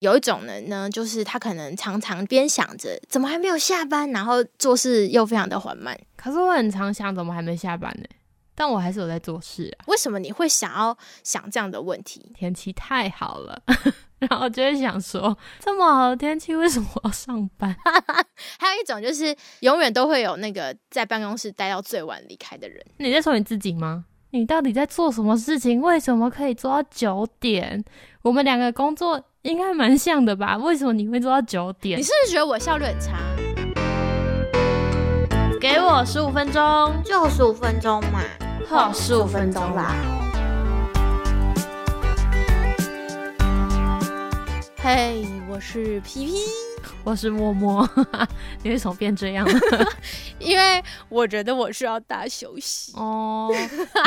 有一种人呢，就是他可能常常边想着怎么还没有下班，然后做事又非常的缓慢。可是我很常想怎么还没下班呢？但我还是有在做事啊。为什么你会想要想这样的问题？天气太好了，然后就会想说，这么好的天气，为什么我要上班？还有一种就是永远都会有那个在办公室待到最晚离开的人。你在说你自己吗？你到底在做什么事情？为什么可以做到九点？我们两个工作应该蛮像的吧？为什么你会做到九点？你是不是觉得我效率很差？给我十五分钟，就十五分钟嘛，好，十五分钟啦。嘿，我是皮皮，我是默默。你为什么变这样？因为我觉得我需要大休息。哦，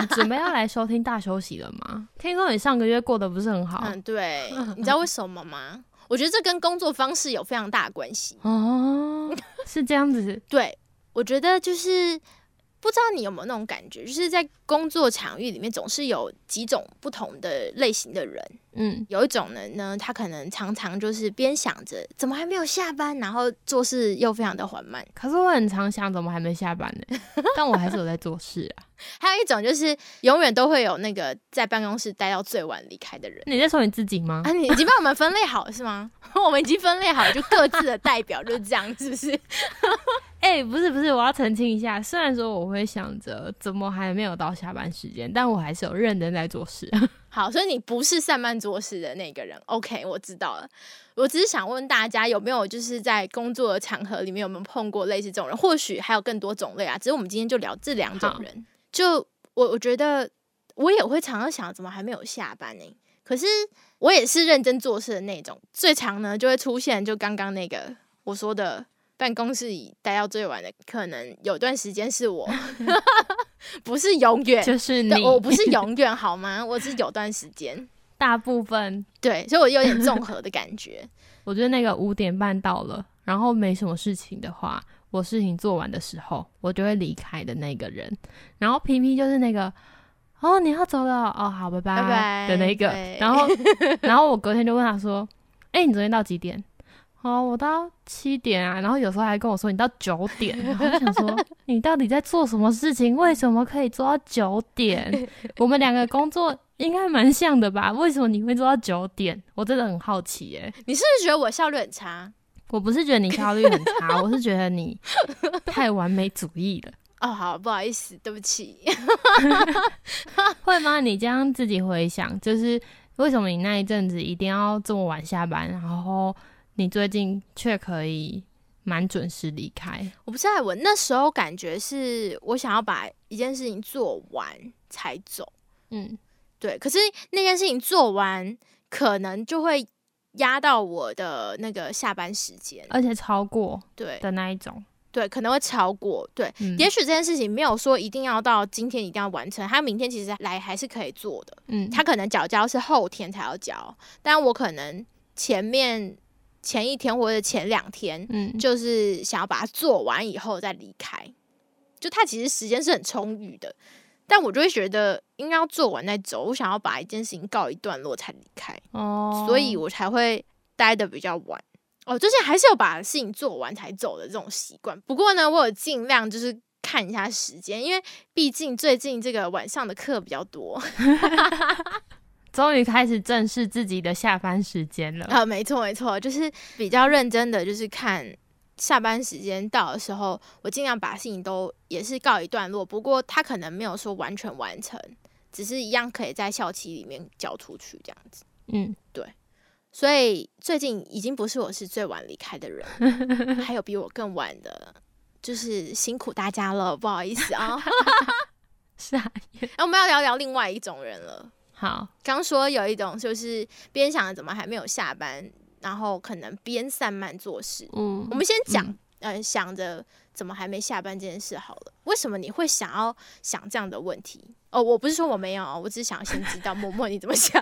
你准备要来收听大休息了吗？听说你上个月过得不是很好。嗯，对，你知道为什么吗？我觉得这跟工作方式有非常大的关系。哦，是这样子。对，我觉得就是不知道你有没有那种感觉，就是在工作场域里面总是有几种不同的类型的人。嗯，有一种人呢，他可能常常就是边想着怎么还没有下班，然后做事又非常的缓慢。可是我很常想怎么还没下班呢？但我还是有在做事啊。还有一种就是永远都会有那个在办公室待到最晚离开的人。你在说你自己吗？啊，你已经帮我们分类好了是吗？我们已经分类好了，就各自的代表就是这样，是不是？哎、不是不是，我要澄清一下。虽然说我会想着怎么还没有到下班时间，但我还是有认真在做事。好，所以你不是上班做事的那个人。OK，我知道了。我只是想问大家，有没有就是在工作的场合里面有没有碰过类似这种人？或许还有更多种类啊。只是我们今天就聊这两种人。就我我觉得我也会常常想，怎么还没有下班呢、可是我也是认真做事的那种。最常呢就会出现，就刚刚那个我说的。办公室里待到最晚的，可能有段时间是我，不是永远，就是你，我不是永远 好吗？我是有段时间，大部分。对，所以我有点综合的感觉。我觉得那个五点半到了，然后没什么事情的话，我事情做完的时候，我就会离开的那个人。然后皮皮就是那个，哦，你要走了，哦，好，拜拜拜拜的那个对。然后，然后我隔天就问他说，哎、你昨天到几点？哦，我到七点啊，然后有时候还跟我说你到九点，然后我想说你到底在做什么事情？为什么可以做到九点？我们两个工作应该蛮像的吧？为什么你会做到九点？我真的很好奇耶、你是不是觉得我效率很差？我不是觉得你效率很差，我是觉得你太完美主义了。哦，好，不好意思，对不起。会吗？你这样自己回想，就是为什么你那一阵子一定要这么晚下班，然后你最近却可以蛮准时离开？我不知道，我那时候感觉是我想要把一件事情做完才走，嗯，对。可是那件事情做完，可能就会压到我的那个下班时间，而且超过对的那一种。对，可能会超过，对。嗯也许这件事情没有说一定要到今天一定要完成，他明天其实来还是可以做的。嗯，他可能缴交是后天才要交，但我可能前面前一天或者前两天，嗯就是想要把它做完以后再离开。就他其实时间是很充裕的，但我就会觉得应该要做完再走。我想要把一件事情告一段落才离开，哦，所以我才会待的比较晚。哦，就是还是有把事情做完才走的这种习惯。不过呢，我有尽量就是看一下时间，因为毕竟最近这个晚上的课比较多。终于开始正视自己的下班时间了。啊，没错没错，就是比较认真的，就是看下班时间到的时候，我尽量把事情都也是告一段落。不过他可能没有说完全完成，只是一样可以在校期里面交出去这样子。嗯，对所以最近已经不是我是最晚离开的人，还有比我更晚的，就是辛苦大家了，不好意思啊。是啊，那我们要聊聊另外一种人了。好，刚说有一种就是边想着怎么还没有下班，然后可能边散漫做事。嗯我们先讲，嗯呃，想着怎么还没下班这件事好了。为什么你会想要想这样的问题？哦，我不是说我没有哦，我只是想先知道默默你怎么想。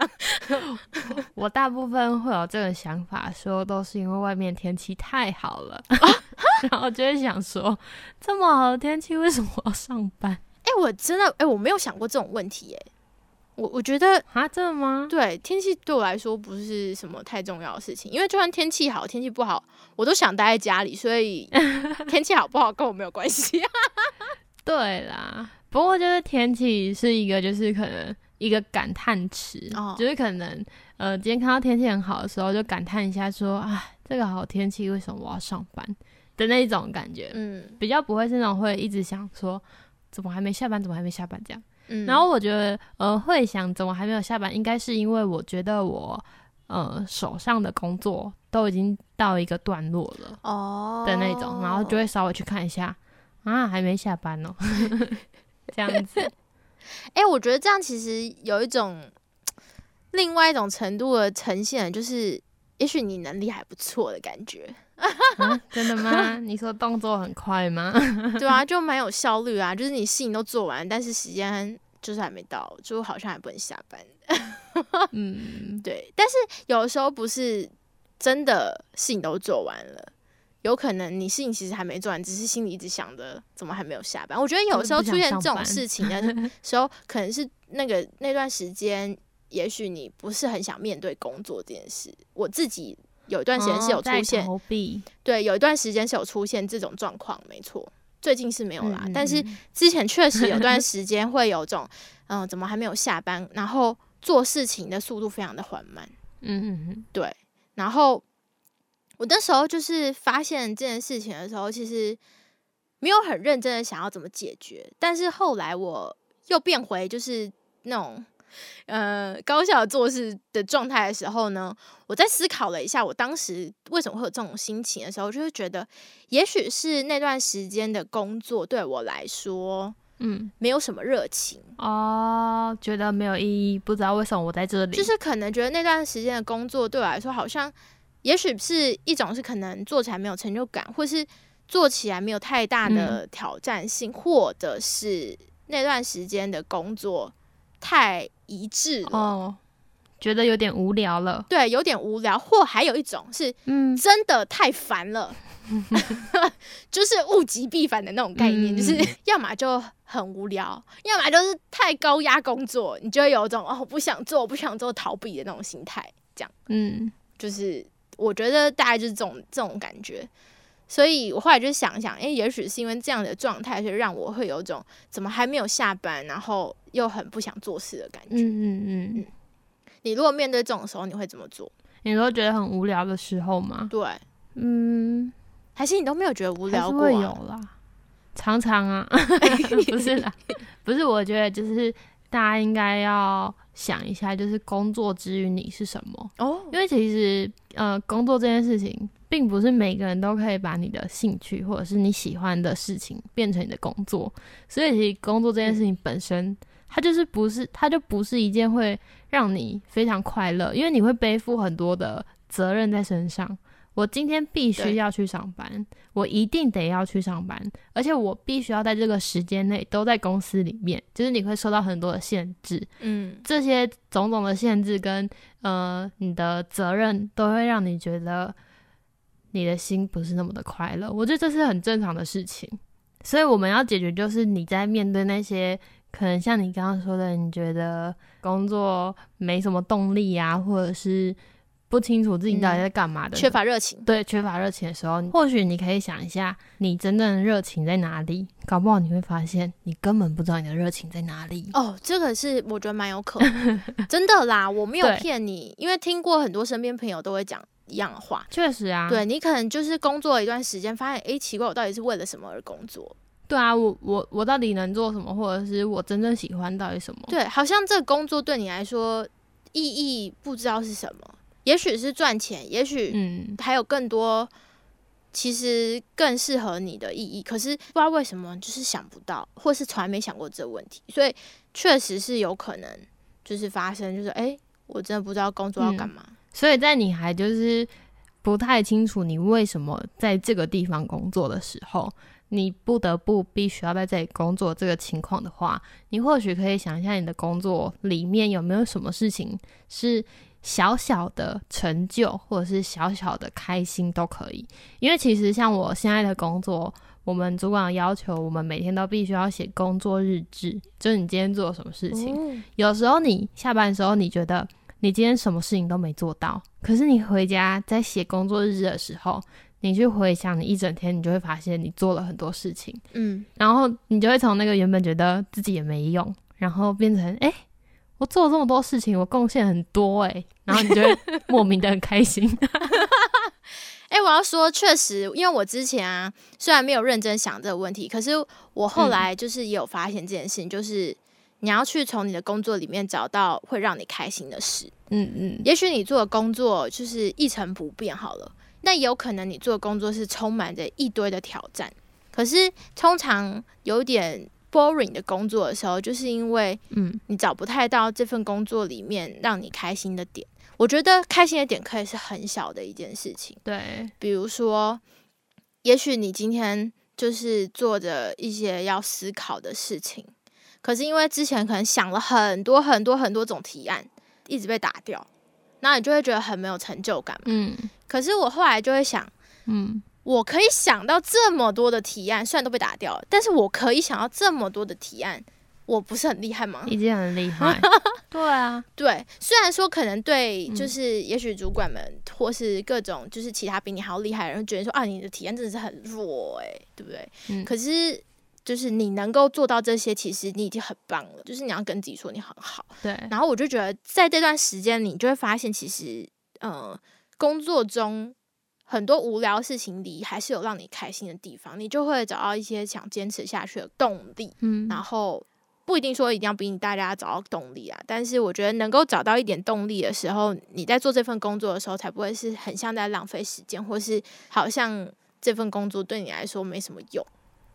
我大部分会有这个想法，说都是因为外面天气太好了，然后就会想说，这么好的天气，为什么我要上班？哎、我真的，哎、我没有想过这种问题，哎，我我觉得啊，真的吗？对天气对我来说不是什么太重要的事情，因为就算天气好，天气不好，我都想待在家里，所以 天气好不好跟我没有关系。对啦，不过就是天气是一个，就是可能一个感叹词，哦就是可能呃，今天看到天气很好的时候，就感叹一下说，啊，这个好天气，为什么我要上班的那一种感觉，嗯比较不会是那种会一直想说，怎么还没下班，怎么还没下班这样。嗯，然后我觉得，呃，会想怎么还没有下班，应该是因为我觉得我呃手上的工作都已经到一个段落了哦的那种，然后就会稍微去看一下，啊，还没下班哦，这样子。哎、我觉得这样其实有一种另外一种程度的呈现，就是也许你能力还不错的感觉，啊，真的吗？你说动作很快吗？对啊，就蛮有效率啊，就是你事情都做完，但是时间就是还没到，就好像还不能下班。嗯，对，但是有时候不是真的事情都做完了。有可能你事情其实还没做完，只是心里一直想着怎么还没有下班。我觉得有时候出现这种事情的时候，可能是那个那段时间，也许你不是很想面对工作这件事。我自己有一段时间是有出现，对，有一段时间是有出现这种状况，没错。最近是没有啦，但是嗯之前确实有段时间会有种，嗯、怎么还没有下班？然后做事情的速度非常的缓慢。嗯嗯嗯，对，然后我那时候就是发现这件事情的时候，其实没有很认真的想要怎么解决，但是后来我又变回就是那种呃高效做事的状态的时候呢，我在思考了一下，我当时为什么会有这种心情的时候，就是觉得也许是那段时间的工作对我来说嗯，没有什么热情。哦，觉得没有意义，不知道为什么我在这里，就是可能觉得那段时间的工作对我来说，好像也许是一种是可能做起来没有成就感，或是做起来没有太大的挑战性，或者是那段时间的工作太一致了，哦，觉得有点无聊了，对，有点无聊，或还有一种是嗯，真的太烦了，就是物极必反的那种概念，嗯。就是要么就很无聊，要么就是太高压工作，你就会有一种哦我不想做，我不想做逃避的那种心态，这样。嗯，就是我觉得大概就是这种这种感觉，所以我后来就想一想，诶，也许是因为这样的状态，所以让我会有一种怎么还没有下班，然后又很不想做事的感觉。嗯嗯嗯，你如果面对这种时候，你会怎么做？你都觉得很无聊的时候吗？对，嗯，还是你都没有觉得无聊过、有啊？啦，常常啊，不是啦，不是，我觉得就是大家应该要想一下，就是工作之于你是什么，哦，因为其实呃，工作这件事情，并不是每个人都可以把你的兴趣或者是你喜欢的事情变成你的工作，所以其实工作这件事情本身，它就是不是，它就不是一件会让你非常快乐，因为你会背负很多的责任在身上。我今天必须要去上班，我一定得要去上班，而且我必须要在这个时间内都在公司里面，就是你会受到很多的限制。嗯，这些种种的限制跟呃你的责任，都会让你觉得你的心不是那么的快乐。我觉得这是很正常的事情，所以我们要解决就是你在面对那些可能像你刚刚说的，你觉得工作没什么动力啊，或者是不清楚自己到底在干嘛的，缺乏热情。对缺乏热情的时候，或许你可以想一下，你真正的热情在哪里？搞不好你会发现，你根本不知道你的热情在哪里。哦，这个是我觉得蛮有可能，真的啦，我没有骗你，因为听过很多身边朋友都会讲一样的话。确实啊，对你可能就是工作了一段时间，发现诶奇怪，我到底是为了什么而工作？对啊，我我我到底能做什么，或者是我真正喜欢到底什么？对，好像这个工作对你来说意义不知道是什么，也许是赚钱，也许嗯，还有更多其实更适合你的意义，可是不知道为什么就是想不到，或是从来没想过这个问题，所以确实是有可能就是发生，就是诶，我真的不知道工作要干嘛。所以在你还就是不太清楚你为什么在这个地方工作的时候，你不得不必须要在这里工作这个情况的话，你或许可以想一下你的工作里面有没有什么事情是小小的成就或者是小小的开心都可以。因为其实像我现在的工作，我们主管要求我们每天都必须要写工作日志，就是你今天做了什么事情。哦有时候你下班的时候，你觉得你今天什么事情都没做到，可是你回家在写工作日志的时候，你去回想你一整天，你就会发现你做了很多事情，嗯，然后你就会从那个原本觉得自己也没用，然后变成哎、诶我做了这么多事情，我贡献很多哎、然后你就会 莫名的很开心。哎、我要说，确实，因为我之前啊，虽然没有认真想这个问题，可是我后来就是也有发现这件事情，就是你要去从你的工作里面找到会让你开心的事。嗯嗯，也许你做的工作就是一成不变好了，那有可能你做的工作是充满着一堆的挑战。可是通常有点 boring 的工作的时候，就是因为嗯你找不太到这份工作里面让你开心的点。我觉得开心的点可以是很小的一件事情，对，比如说，也许你今天就是做着一些要思考的事情，可是因为之前可能想了很多很多很多种提案，一直被打掉，那你就会觉得很没有成就感嘛。嗯可是我后来就会想，嗯我可以想到这么多的提案，虽然都被打掉了，但是我可以想到这么多的提案，我不是很厉害吗？已经很厉害。对啊，对，虽然说可能对，嗯就是也许主管们或是各种就是其他比你还要厉害的人，觉得说啊，你的提案真的是很弱诶、对不对？嗯可是就是你能够做到这些，其实你已经很棒了。就是你要跟自己说你很好。对，然后我就觉得，在这段时间里，你就会发现，其实呃，工作中很多无聊的事情里，还是有让你开心的地方，你就会找到一些想坚持下去的动力。嗯然后不一定说一定要比你大家找到动力啊，但是我觉得能够找到一点动力的时候，你在做这份工作的时候，才不会是很像在浪费时间，或是好像这份工作对你来说没什么用。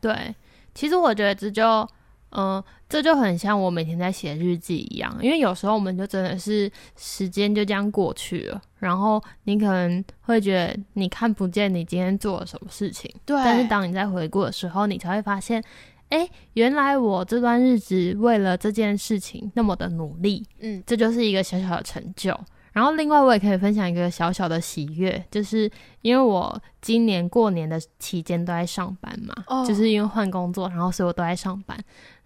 对，其实我觉得这就，嗯、这就很像我每天在写日记一样，因为有时候我们就真的是时间就这样过去了，然后你可能会觉得你看不见你今天做了什么事情，对但是当你在回顾的时候，你才会发现，哎，原来我这段日子为了这件事情那么的努力，嗯这就是一个小小的成就。然后另外我也可以分享一个小小的喜悦，就是因为我今年过年的期间都在上班嘛，哦就是因为换工作，然后所以我都在上班，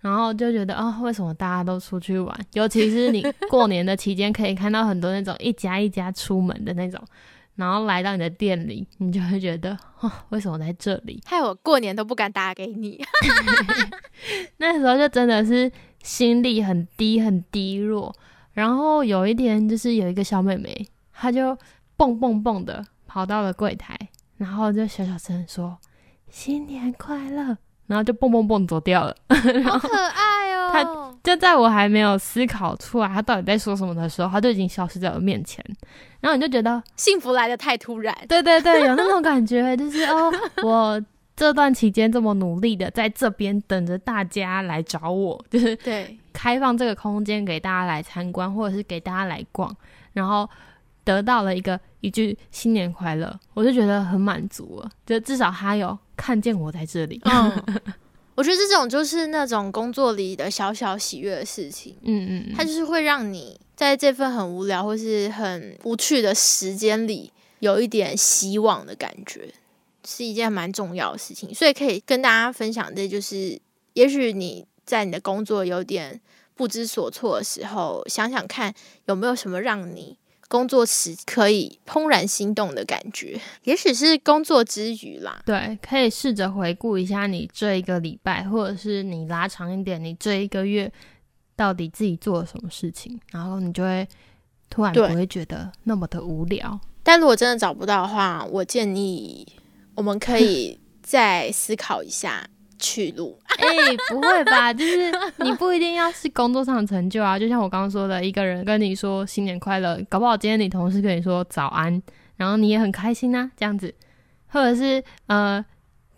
然后就觉得啊、为什么大家都出去玩？尤其是你过年的期间，可以看到很多那种一家一家出门的那种，然后来到你的店里，你就会觉得啊、为什么在这里？害我过年都不敢打给你。那时候就真的是心力很低很低落，然后有一天就是有一个小妹妹，她就蹦蹦蹦的跑到了柜台，然后就小小声说新年快乐，然后就蹦蹦蹦走掉了。好可爱哦！她就在我还没有思考出来她到底在说什么的时候，她就已经消失在我面前，然后你就觉得幸福来的太突然。对对对，有那种感觉，就是哦，我这段期间这么努力的在这边等着大家来找我，就是对，开放这个空间给大家来参观，或者是给大家来逛，然后得到了一个一句新年快乐，我就觉得很满足了，就至少他有看见我在这里。嗯，我觉得这种就是那种工作里的小小喜悦的事情。嗯嗯，它就是会让你在这份很无聊或是很无趣的时间里，有一点希望的感觉，是一件蛮重要的事情。所以可以跟大家分享的，就是也许你在你的工作有点不知所措的时候，想想看有没有什么让你工作时可以怦然心动的感觉，也许是工作之余啦。对，可以试着回顾一下你这一个礼拜，或者是你拉长一点，你这一个月到底自己做了什么事情，然后你就会突然不会觉得那么的无聊。但如果真的找不到的话，我建议我们可以再思考一下去路。哎、不会吧？就是你不一定要是工作上的成就啊，就像我刚刚说的，一个人跟你说新年快乐，搞不好今天你同事跟你说早安，然后你也很开心啊，这样子，或者是呃，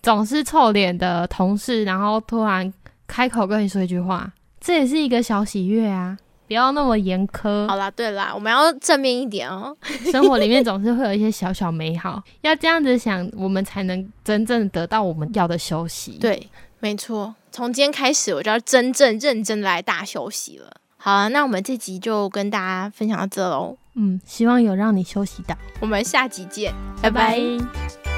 总是臭脸的同事，然后突然开口跟你说一句话，这也是一个小喜悦啊。不要那么严苛，好啦，对啦，我们要正面一点哦。生活里面总是会有一些小小美好，要这样子想，我们才能真正得到我们要的休息。对，没错，从今天开始我就要真正认真来大休息了。好啊，那我们这集就跟大家分享到这喽。嗯，希望有让你休息到，我们下集见，拜拜拜拜